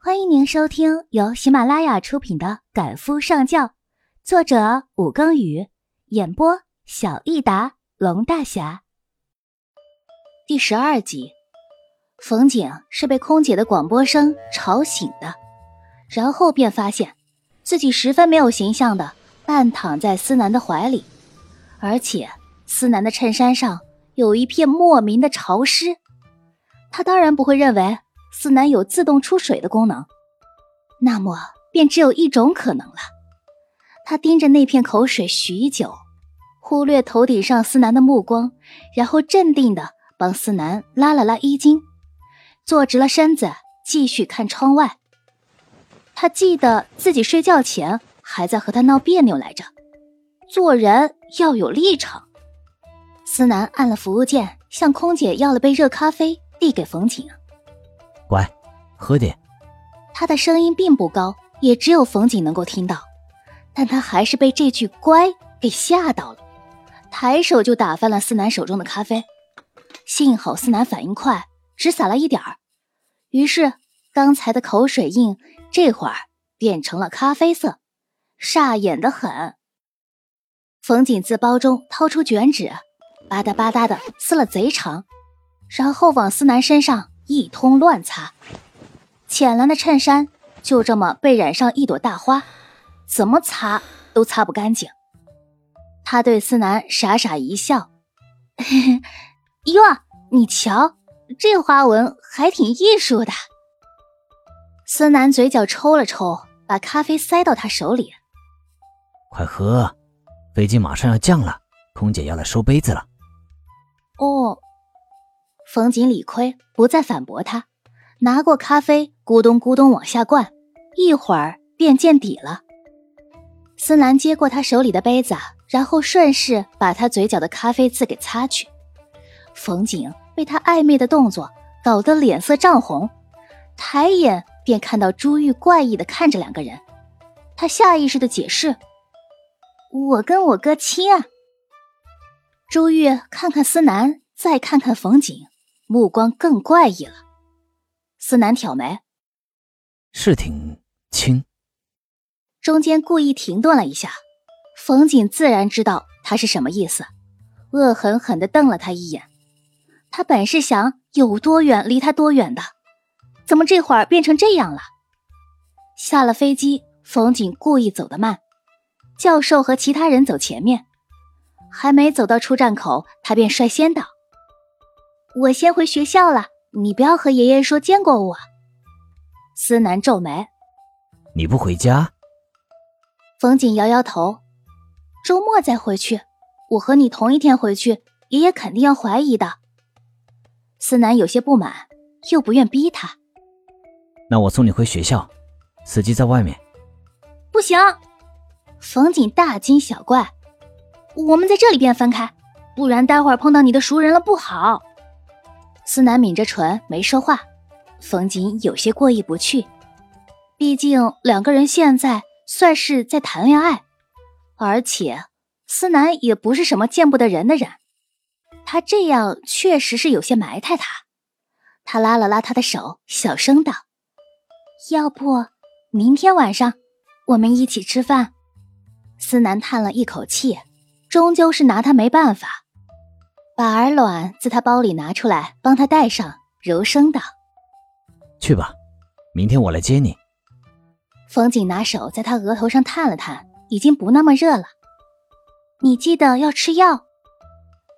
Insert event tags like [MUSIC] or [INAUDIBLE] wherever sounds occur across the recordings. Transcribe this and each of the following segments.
欢迎您收听由喜马拉雅出品的《赶夫上轿》，作者武庚宇，演播小益达龙大侠。第十二集，冯景是被空姐的广播声吵醒的，然后便发现自己十分没有形象的半躺在思南的怀里，而且思南的衬衫上有一片莫名的潮湿。他当然不会认为。思南有自动出水的功能，那么便只有一种可能了。他盯着那片口水许久，忽略头顶上思南的目光，然后镇定的帮思南拉了拉衣襟，坐直了身子，继续看窗外。他记得自己睡觉前还在和他闹别扭来着，做人要有立场。思南按了服务键，向空姐要了杯热咖啡，递给冯景。乖，喝点。他的声音并不高，也只有冯景能够听到，但他还是被这句“乖”给吓到了，抬手就打翻了思南手中的咖啡。幸好思南反应快，只洒了一点儿，于是刚才的口水印这会儿变成了咖啡色，煞眼的很。冯景自包中掏出卷纸，吧嗒吧嗒的撕了贼长，然后往思南身上。一通乱擦，浅蓝的衬衫就这么被染上一朵大花，怎么擦都擦不干净。他对思南傻傻一笑：“ [LAUGHS] 哟，你瞧，这花纹还挺艺术的。”思南嘴角抽了抽，把咖啡塞到他手里：“快喝，飞机马上要降了，空姐要来收杯子了。”哦。冯景理亏，不再反驳他，拿过咖啡，咕咚咕咚往下灌，一会儿便见底了。思南接过他手里的杯子，然后顺势把他嘴角的咖啡渍给擦去。冯景被他暧昧的动作搞得脸色涨红，抬眼便看到朱玉怪异的看着两个人，他下意识的解释：“我跟我哥亲啊。”朱玉看看思南，再看看冯景。目光更怪异了，思南挑眉，是挺轻。中间故意停顿了一下，冯景自然知道他是什么意思，恶狠狠地瞪了他一眼。他本是想有多远离他多远的，怎么这会儿变成这样了？下了飞机，冯景故意走得慢，教授和其他人走前面，还没走到出站口，他便率先到。我先回学校了，你不要和爷爷说见过我。思南皱眉，你不回家？冯景摇摇头，周末再回去。我和你同一天回去，爷爷肯定要怀疑的。思南有些不满，又不愿逼他。那我送你回学校，司机在外面。不行！冯景大惊小怪，我们在这里便分开，不然待会儿碰到你的熟人了不好。思南抿着唇没说话，冯瑾有些过意不去。毕竟两个人现在算是在谈恋爱，而且思南也不是什么见不得人的人，他这样确实是有些埋汰他。他拉了拉他的手，小声道：“要不明天晚上我们一起吃饭？”思南叹了一口气，终究是拿他没办法。把耳卵自他包里拿出来，帮他戴上，柔声道：“去吧，明天我来接你。”冯景拿手在他额头上探了探，已经不那么热了。你记得要吃药。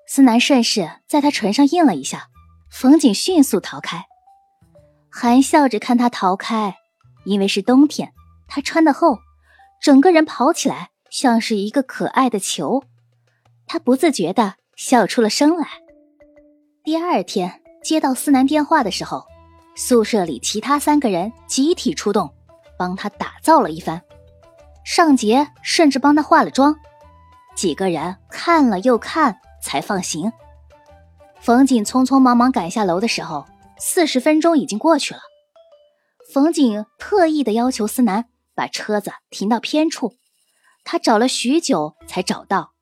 思南顺势在他唇上印了一下，冯景迅速逃开，含笑着看他逃开。因为是冬天，他穿的厚，整个人跑起来像是一个可爱的球。他不自觉的。笑出了声来。第二天接到思南电话的时候，宿舍里其他三个人集体出动，帮他打造了一番。尚杰甚至帮他化了妆。几个人看了又看，才放行。冯景匆匆忙忙赶下楼的时候，四十分钟已经过去了。冯景特意的要求思南把车子停到偏处，他找了许久才找到。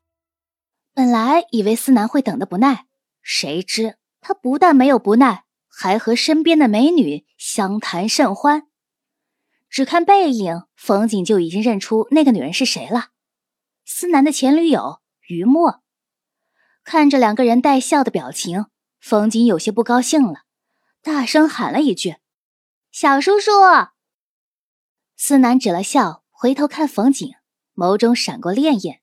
本来以为思南会等得不耐，谁知他不但没有不耐，还和身边的美女相谈甚欢。只看背影，冯景就已经认出那个女人是谁了。思南的前女友于墨。看着两个人带笑的表情，冯景有些不高兴了，大声喊了一句：“小叔叔！”思南止了笑，回头看冯景，眸中闪过潋滟，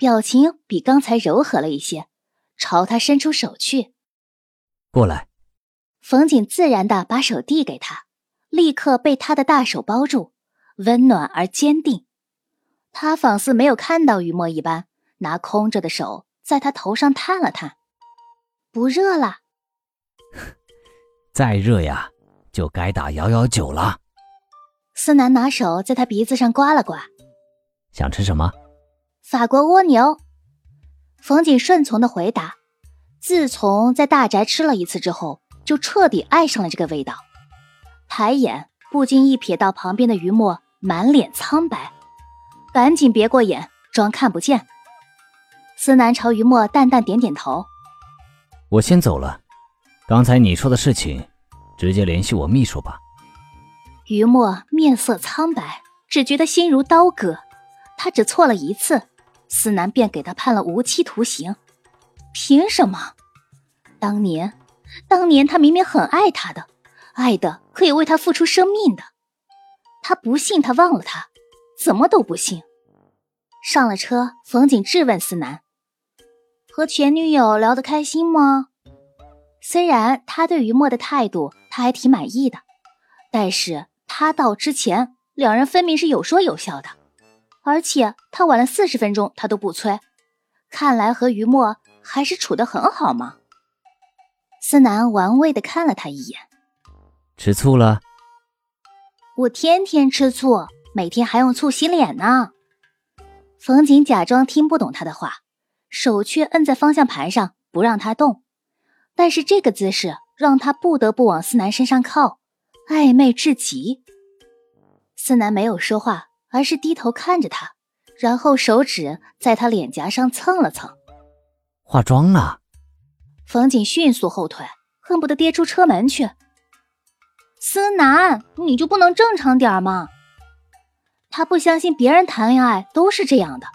表情比刚才柔和了一些，朝他伸出手去：“过来。”冯景自然的把手递给他，立刻被他的大手包住，温暖而坚定。他仿似没有看到雨墨一般，拿空着的手在他头上探了探，不热了。[LAUGHS] 再热呀，就该打幺幺九了。思南拿手在他鼻子上刮了刮，想吃什么？法国蜗牛。冯景顺从的回答。自从在大宅吃了一次之后。就彻底爱上了这个味道，抬眼不经意瞥到旁边的于墨满脸苍白，赶紧别过眼，装看不见。思南朝于墨淡淡点点头：“我先走了，刚才你说的事情，直接联系我秘书吧。”于墨面色苍白，只觉得心如刀割。他只错了一次，思南便给他判了无期徒刑，凭什么？当年。当年他明明很爱她的，爱的可以为他付出生命的。他不信他忘了他，怎么都不信。上了车，冯景质问思南：“和前女友聊得开心吗？”虽然他对于墨的态度他还挺满意的，但是他到之前两人分明是有说有笑的，而且他晚了四十分钟他都不催，看来和于墨还是处得很好嘛。思南玩味的看了他一眼，吃醋了？我天天吃醋，每天还用醋洗脸呢。冯瑾假装听不懂他的话，手却摁在方向盘上不让他动，但是这个姿势让他不得不往思南身上靠，暧昧至极。思南没有说话，而是低头看着他，然后手指在他脸颊上蹭了蹭。化妆呢？冯景迅速后退，恨不得跌出车门去。思南，你就不能正常点吗？他不相信别人谈恋爱都是这样的，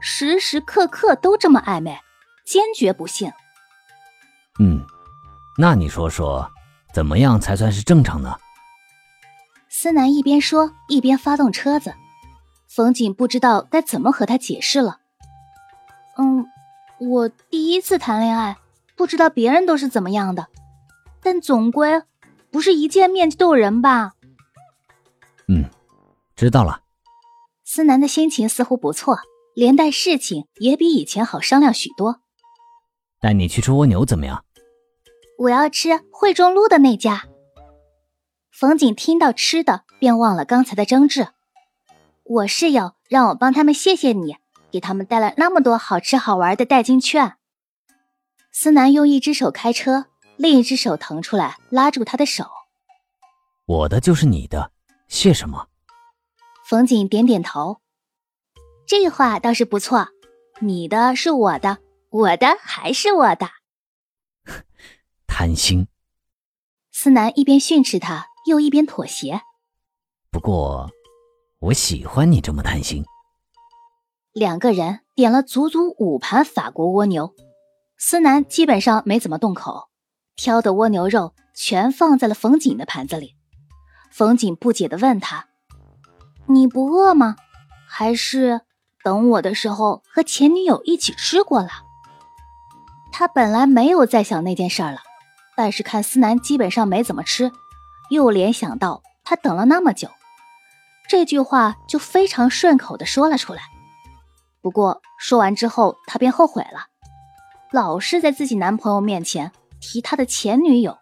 时时刻刻都这么暧昧，坚决不信。嗯，那你说说，怎么样才算是正常呢？思南一边说一边发动车子，冯景不知道该怎么和他解释了。嗯，我第一次谈恋爱。不知道别人都是怎么样的，但总归不是一见面就逗人吧？嗯，知道了。思南的心情似乎不错，连带事情也比以前好商量许多。带你去吃蜗牛怎么样？我要吃惠中路的那家。冯景听到吃的，便忘了刚才的争执。我室友让我帮他们谢谢你，给他们带了那么多好吃好玩的代金券。思南用一只手开车，另一只手腾出来拉住他的手。我的就是你的，谢什么？冯景点点头。这话倒是不错，你的是我的，我的还是我的。[LAUGHS] 贪心。思南一边训斥他，又一边妥协。不过，我喜欢你这么贪心。两个人点了足足五盘法国蜗牛。思南基本上没怎么动口，挑的蜗牛肉全放在了冯锦的盘子里。冯锦不解地问他：“你不饿吗？还是等我的时候和前女友一起吃过了？”他本来没有再想那件事了，但是看思南基本上没怎么吃，又联想到他等了那么久，这句话就非常顺口的说了出来。不过说完之后，他便后悔了。老是在自己男朋友面前提他的前女友，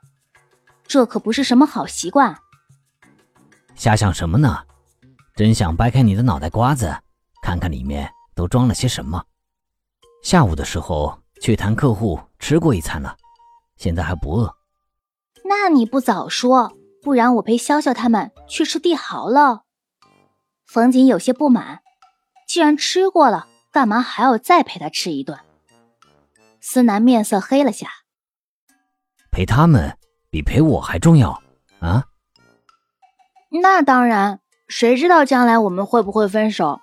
这可不是什么好习惯。瞎想什么呢？真想掰开你的脑袋瓜子，看看里面都装了些什么。下午的时候去谈客户，吃过一餐了，现在还不饿。那你不早说，不然我陪潇潇他们去吃帝豪了。冯瑾有些不满，既然吃过了，干嘛还要再陪他吃一顿？思南面色黑了下，陪他们比陪我还重要啊！那当然，谁知道将来我们会不会分手？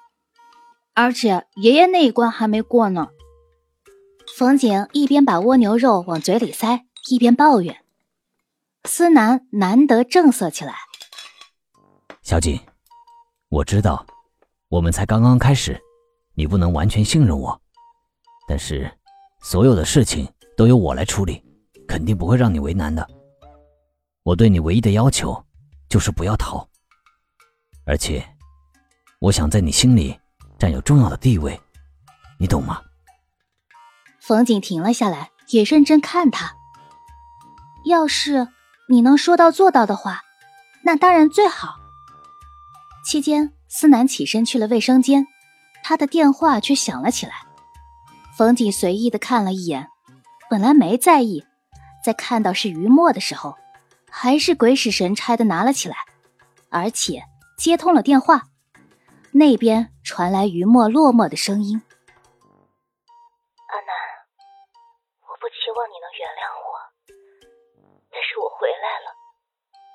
而且爷爷那一关还没过呢。冯景一边把蜗牛肉往嘴里塞，一边抱怨。思南难得正色起来：“小景，我知道，我们才刚刚开始，你不能完全信任我。但是，所有的事情都由我来处理，肯定不会让你为难的。我对你唯一的要求，就是不要逃。而且，我想在你心里占有重要的地位，你懂吗？”冯景停了下来，也认真看他。要是你能说到做到的话，那当然最好。期间，思南起身去了卫生间，他的电话却响了起来。冯景随意的看了一眼，本来没在意，在看到是于墨的时候，还是鬼使神差的拿了起来，而且接通了电话。那边传来于墨落寞的声音。阿南，我不期望你能原谅我，但是我回来了，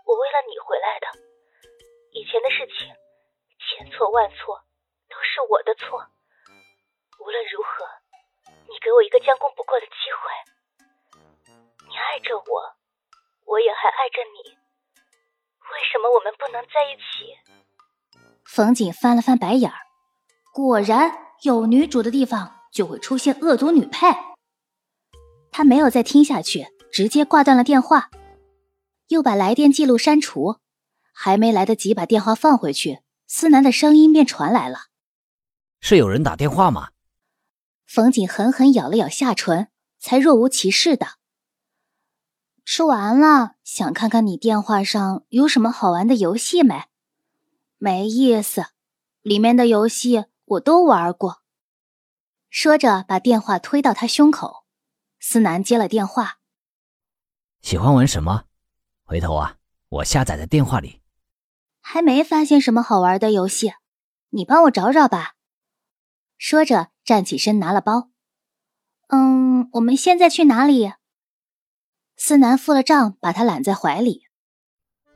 我为了你回来的。以前的事情，千错万错，都是我的错。无论如何，你给我一个将功补过的机会。你爱着我，我也还爱着你，为什么我们不能在一起？冯锦翻了翻白眼儿，果然有女主的地方就会出现恶毒女配。他没有再听下去，直接挂断了电话，又把来电记录删除。还没来得及把电话放回去，思南的声音便传来了：“是有人打电话吗？”冯景狠狠咬了咬下唇，才若无其事的：“吃完了，想看看你电话上有什么好玩的游戏没？没意思，里面的游戏我都玩过。”说着，把电话推到他胸口。思南接了电话，喜欢玩什么？回头啊，我下载在电话里。还没发现什么好玩的游戏，你帮我找找吧。说着，站起身拿了包。嗯，我们现在去哪里？思南付了账，把他揽在怀里。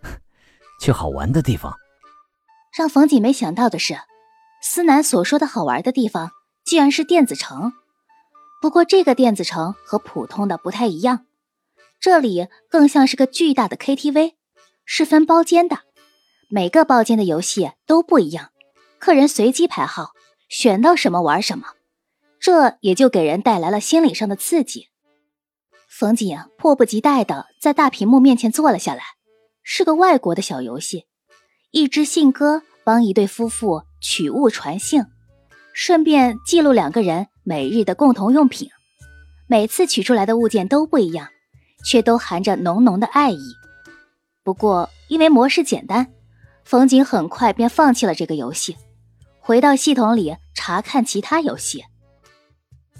[LAUGHS] 去好玩的地方。让冯锦没想到的是，思南所说的好玩的地方，居然是电子城。不过，这个电子城和普通的不太一样，这里更像是个巨大的 KTV，是分包间的，每个包间的游戏都不一样，客人随机排号，选到什么玩什么，这也就给人带来了心理上的刺激。冯景迫不及待地在大屏幕面前坐了下来，是个外国的小游戏，一只信鸽帮一对夫妇取物传信，顺便记录两个人。每日的共同用品，每次取出来的物件都不一样，却都含着浓浓的爱意。不过，因为模式简单，冯景很快便放弃了这个游戏，回到系统里查看其他游戏。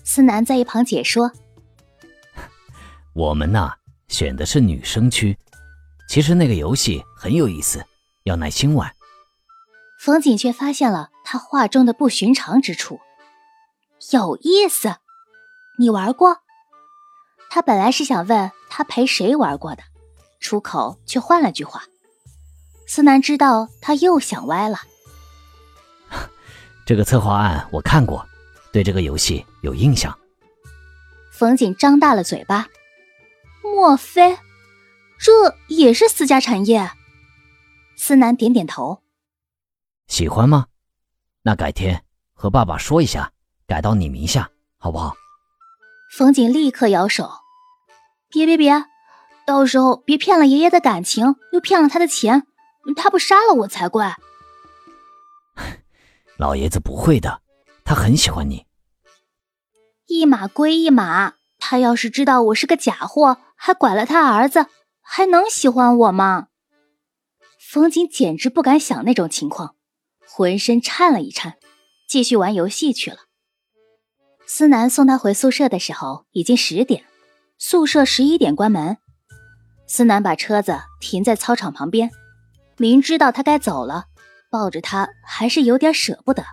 思南在一旁解说：“我们呢，选的是女生区。其实那个游戏很有意思，要耐心玩。”冯景却发现了他话中的不寻常之处。有意思，你玩过？他本来是想问他陪谁玩过的，出口却换了句话。思南知道他又想歪了。这个策划案我看过，对这个游戏有印象。冯景张大了嘴巴，莫非这也是私家产业？思南点点头。喜欢吗？那改天和爸爸说一下。改到你名下，好不好？冯景立刻摇手：“别别别，到时候别骗了爷爷的感情，又骗了他的钱，他不杀了我才怪。”老爷子不会的，他很喜欢你。一码归一码，他要是知道我是个假货，还拐了他儿子，还能喜欢我吗？冯景简直不敢想那种情况，浑身颤了一颤，继续玩游戏去了。思南送他回宿舍的时候已经十点，宿舍十一点关门。思南把车子停在操场旁边，明知道他该走了，抱着他还是有点舍不得。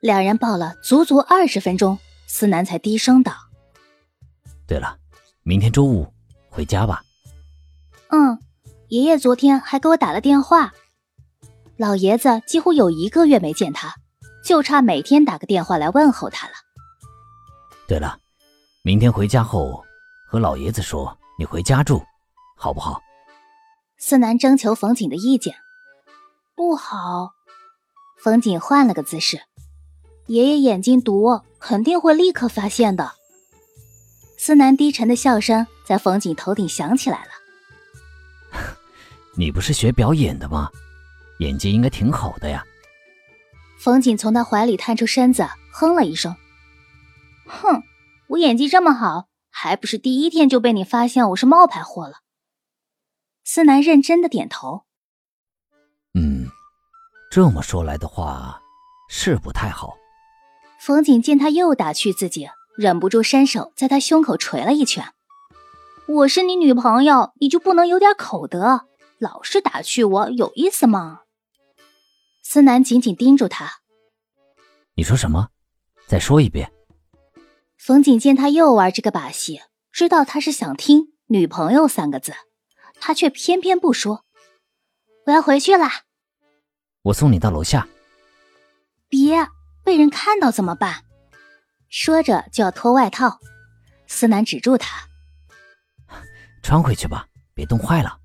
两人抱了足足二十分钟，思南才低声道：“对了，明天周五回家吧。”“嗯，爷爷昨天还给我打了电话。”老爷子几乎有一个月没见他，就差每天打个电话来问候他了。对了，明天回家后和老爷子说你回家住，好不好？思南征求冯锦的意见。不好，冯锦换了个姿势。爷爷眼睛毒，肯定会立刻发现的。思南低沉的笑声在冯锦头顶响起来了。你不是学表演的吗？演技应该挺好的呀。冯锦从他怀里探出身子，哼了一声：“哼，我演技这么好，还不是第一天就被你发现我是冒牌货了？”思南认真的点头：“嗯，这么说来的话，是不太好。”冯景见他又打趣自己，忍不住伸手在他胸口捶了一拳：“我是你女朋友，你就不能有点口德？老是打趣我，有意思吗？”思南紧紧盯住他：“你说什么？再说一遍。”冯景见他又玩这个把戏，知道他是想听“女朋友”三个字，他却偏偏不说：“我要回去了。”我送你到楼下。别。被人看到怎么办？说着就要脱外套，思南止住他：“穿回去吧，别冻坏了。”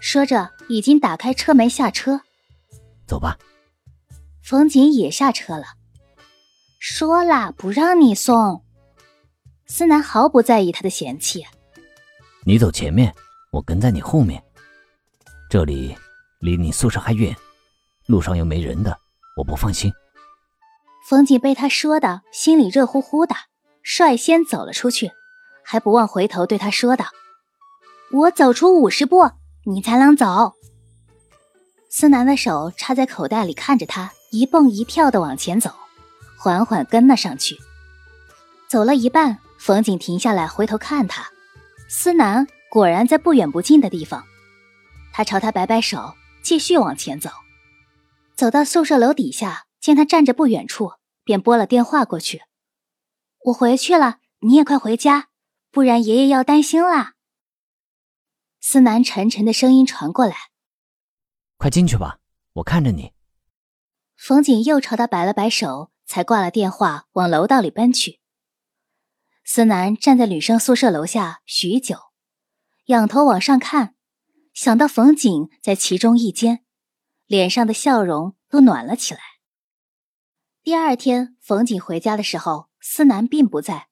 说着已经打开车门下车。走吧。冯锦也下车了。说了，不让你送。思南毫不在意他的嫌弃。你走前面，我跟在你后面。这里离你宿舍还远，路上又没人的，我不放心。冯锦被他说的心里热乎乎的，率先走了出去，还不忘回头对他说道：“我走出五十步，你才能走。”思南的手插在口袋里，看着他一蹦一跳的往前走，缓缓跟了上去。走了一半，冯锦停下来回头看他，思南果然在不远不近的地方。他朝他摆摆手，继续往前走。走到宿舍楼底下，见他站着不远处。便拨了电话过去。我回去了，你也快回家，不然爷爷要担心啦。思南沉沉的声音传过来：“快进去吧，我看着你。”冯锦又朝他摆了摆手，才挂了电话，往楼道里奔去。思南站在女生宿舍楼下许久，仰头往上看，想到冯锦在其中一间，脸上的笑容都暖了起来。第二天，冯锦回家的时候，思南并不在。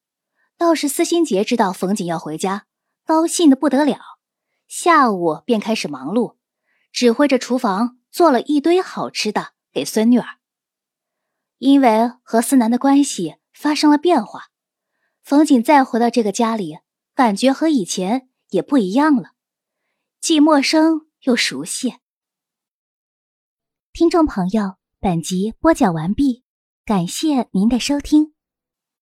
倒是司心杰知道冯锦要回家，高兴的不得了。下午便开始忙碌，指挥着厨房做了一堆好吃的给孙女儿。因为和思南的关系发生了变化，冯锦再回到这个家里，感觉和以前也不一样了，既陌生又熟悉。听众朋友，本集播讲完毕。感谢您的收听。